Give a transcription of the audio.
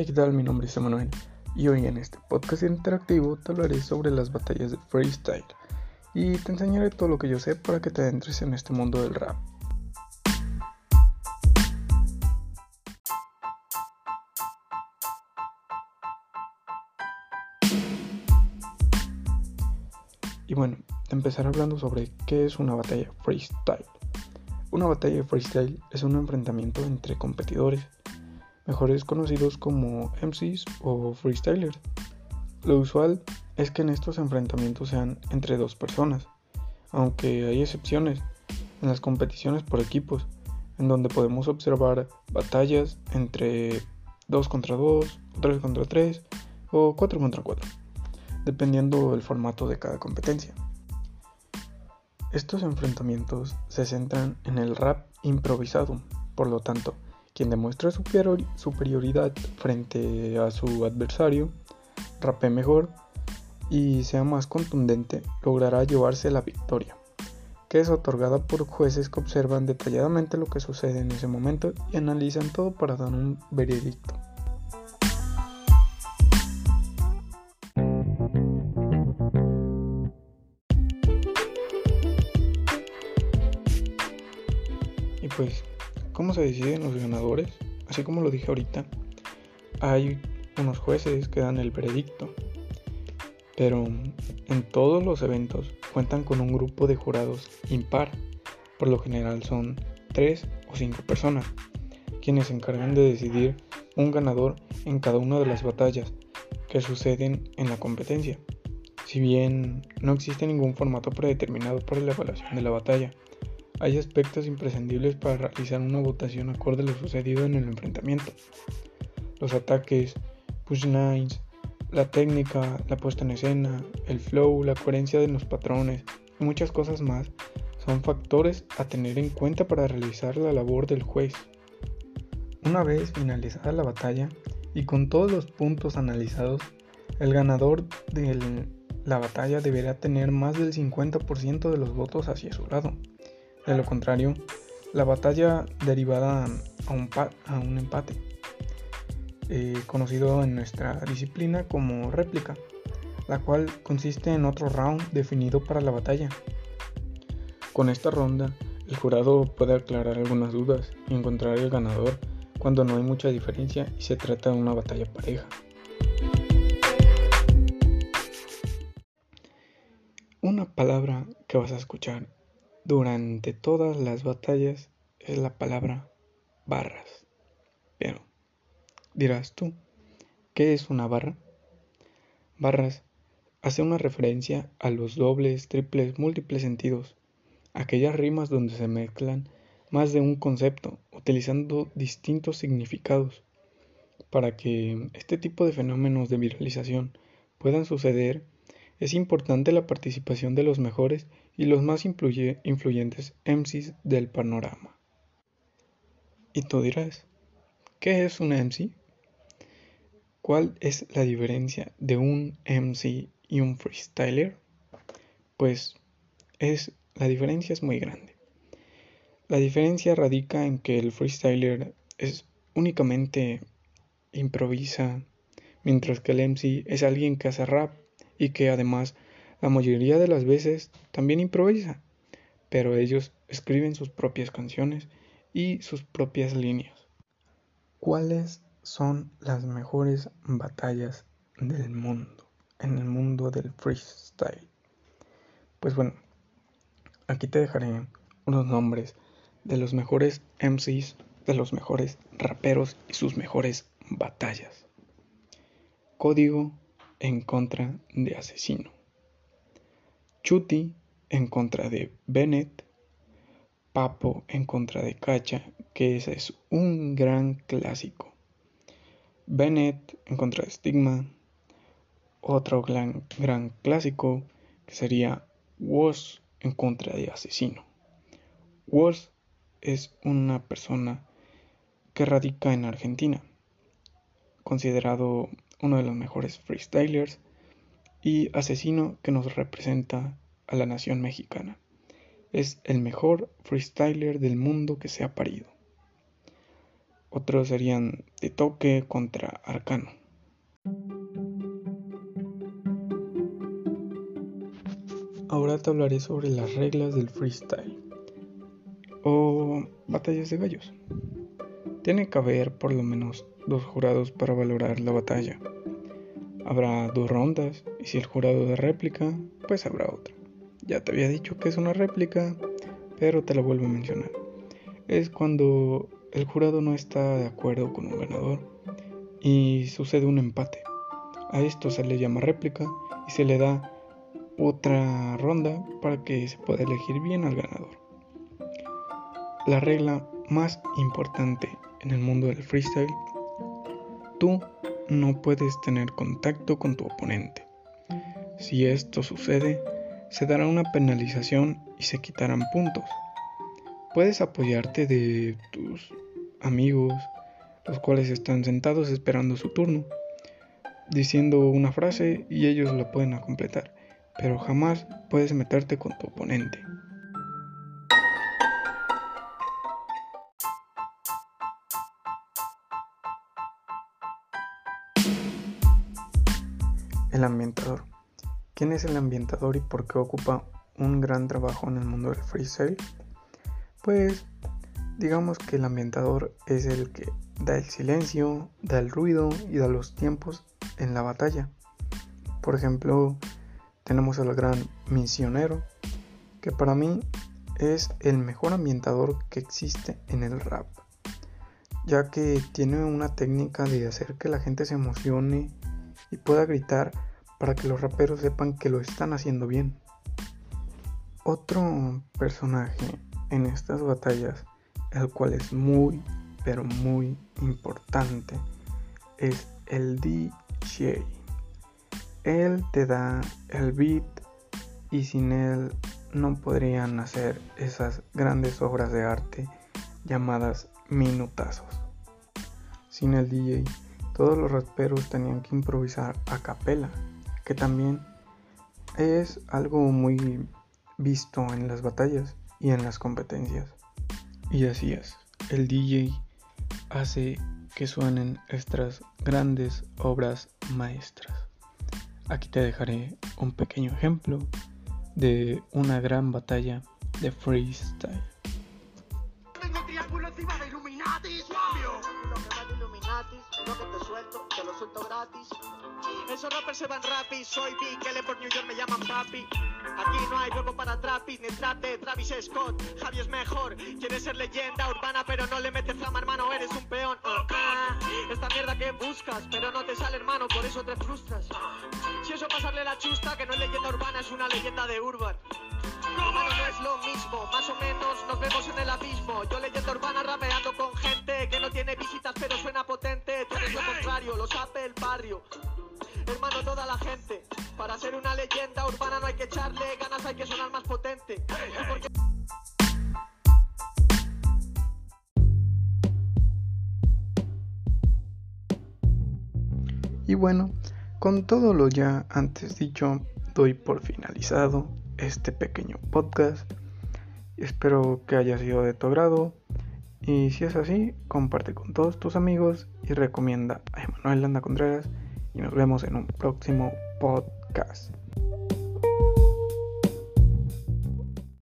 Hey, ¿qué tal? Mi nombre es Emanuel y hoy en este podcast interactivo te hablaré sobre las batallas de freestyle y te enseñaré todo lo que yo sé para que te adentres en este mundo del rap. Y bueno, empezar hablando sobre qué es una batalla freestyle. Una batalla freestyle es un enfrentamiento entre competidores mejores conocidos como MCs o freestylers. Lo usual es que en estos enfrentamientos sean entre dos personas, aunque hay excepciones en las competiciones por equipos, en donde podemos observar batallas entre 2 contra 2, 3 contra 3 o 4 contra 4, dependiendo del formato de cada competencia. Estos enfrentamientos se centran en el rap improvisado, por lo tanto, quien demuestra superioridad frente a su adversario, rape mejor y sea más contundente, logrará llevarse la victoria, que es otorgada por jueces que observan detalladamente lo que sucede en ese momento y analizan todo para dar un veredicto. Y pues ¿Cómo se deciden los ganadores? Así como lo dije ahorita, hay unos jueces que dan el veredicto, pero en todos los eventos cuentan con un grupo de jurados impar, por lo general son 3 o 5 personas, quienes se encargan de decidir un ganador en cada una de las batallas que suceden en la competencia. Si bien no existe ningún formato predeterminado para la evaluación de la batalla, hay aspectos imprescindibles para realizar una votación acorde a lo sucedido en el enfrentamiento. Los ataques, push lines, la técnica, la puesta en escena, el flow, la coherencia de los patrones y muchas cosas más son factores a tener en cuenta para realizar la labor del juez. Una vez finalizada la batalla y con todos los puntos analizados, el ganador de la batalla deberá tener más del 50% de los votos hacia su lado. De lo contrario, la batalla derivada a un, empate, eh, conocido en nuestra disciplina como réplica, la cual consiste en otro round definido para la batalla. Con esta ronda, el jurado puede aclarar algunas dudas y encontrar el ganador cuando no hay mucha diferencia y se trata de una batalla pareja. Una palabra que vas a escuchar durante todas las batallas es la palabra barras. Pero, dirás tú, ¿qué es una barra? Barras hace una referencia a los dobles, triples, múltiples sentidos, aquellas rimas donde se mezclan más de un concepto, utilizando distintos significados. Para que este tipo de fenómenos de viralización puedan suceder, es importante la participación de los mejores y los más influyentes MCs del panorama. Y tú dirás, ¿qué es un MC? ¿Cuál es la diferencia de un MC y un freestyler? Pues es la diferencia es muy grande. La diferencia radica en que el freestyler es únicamente improvisa, mientras que el MC es alguien que hace rap y que además la mayoría de las veces también improvisa, pero ellos escriben sus propias canciones y sus propias líneas. ¿Cuáles son las mejores batallas del mundo, en el mundo del freestyle? Pues bueno, aquí te dejaré unos nombres de los mejores MCs, de los mejores raperos y sus mejores batallas. Código en contra de Asesino. Chuti en contra de Bennett. Papo en contra de Cacha, que ese es un gran clásico. Bennett en contra de Stigma. Otro gran, clásico que sería Was en contra de Asesino. Was es una persona que radica en Argentina, considerado uno de los mejores freestylers y asesino que nos representa a la nación mexicana. Es el mejor freestyler del mundo que se ha parido. Otros serían de toque contra arcano. Ahora te hablaré sobre las reglas del freestyle o batallas de gallos. Tiene que haber por lo menos dos jurados para valorar la batalla. Habrá dos rondas y si el jurado de réplica, pues habrá otra. Ya te había dicho que es una réplica, pero te lo vuelvo a mencionar. Es cuando el jurado no está de acuerdo con un ganador y sucede un empate. A esto se le llama réplica y se le da otra ronda para que se pueda elegir bien al ganador. La regla más importante en el mundo del freestyle, tú no puedes tener contacto con tu oponente. Si esto sucede, se dará una penalización y se quitarán puntos. Puedes apoyarte de tus amigos, los cuales están sentados esperando su turno, diciendo una frase y ellos la pueden completar pero jamás puedes meterte con tu oponente. El ambientador. ¿Quién es el ambientador y por qué ocupa un gran trabajo en el mundo del freestyle? Pues digamos que el ambientador es el que da el silencio, da el ruido y da los tiempos en la batalla. Por ejemplo, tenemos al gran misionero, que para mí es el mejor ambientador que existe en el rap, ya que tiene una técnica de hacer que la gente se emocione y pueda gritar para que los raperos sepan que lo están haciendo bien. Otro personaje en estas batallas, el cual es muy, pero muy importante, es el DJ. Él te da el beat y sin él no podrían hacer esas grandes obras de arte llamadas minutazos. Sin el DJ, todos los raperos tenían que improvisar a capela, que también es algo muy visto en las batallas y en las competencias. Y así es, el DJ hace que suenen estas grandes obras maestras. Aquí te dejaré un pequeño ejemplo de una gran batalla de freestyle. Suelto gratis. Esos rappers se van rapid, soy Big L por New York me llaman papi. Aquí no hay huevo para trapis, ni Travis Scott. Javi es mejor, quieres ser leyenda urbana, pero no le metes flama, hermano, eres un peón. Ah. Esta mierda que buscas, pero no te sale, hermano, por eso te frustras. Si eso pasarle la chusta, que no es leyenda urbana, es una leyenda de urban. No es lo mismo, más o menos nos vemos en el abismo. Yo leyenda urbana rapeando con gente que no tiene visitas, pero suena potente. Eres lo contrario, lo sabe el barrio hermano, toda la gente. Para ser una leyenda urbana no hay que echarle ganas, hay que sonar más potente. Y bueno, con todo lo ya antes dicho, doy por finalizado este pequeño podcast. Espero que haya sido de tu agrado. Y si es así, comparte con todos tus amigos y recomienda a Emanuel Landa Contreras y nos vemos en un próximo podcast.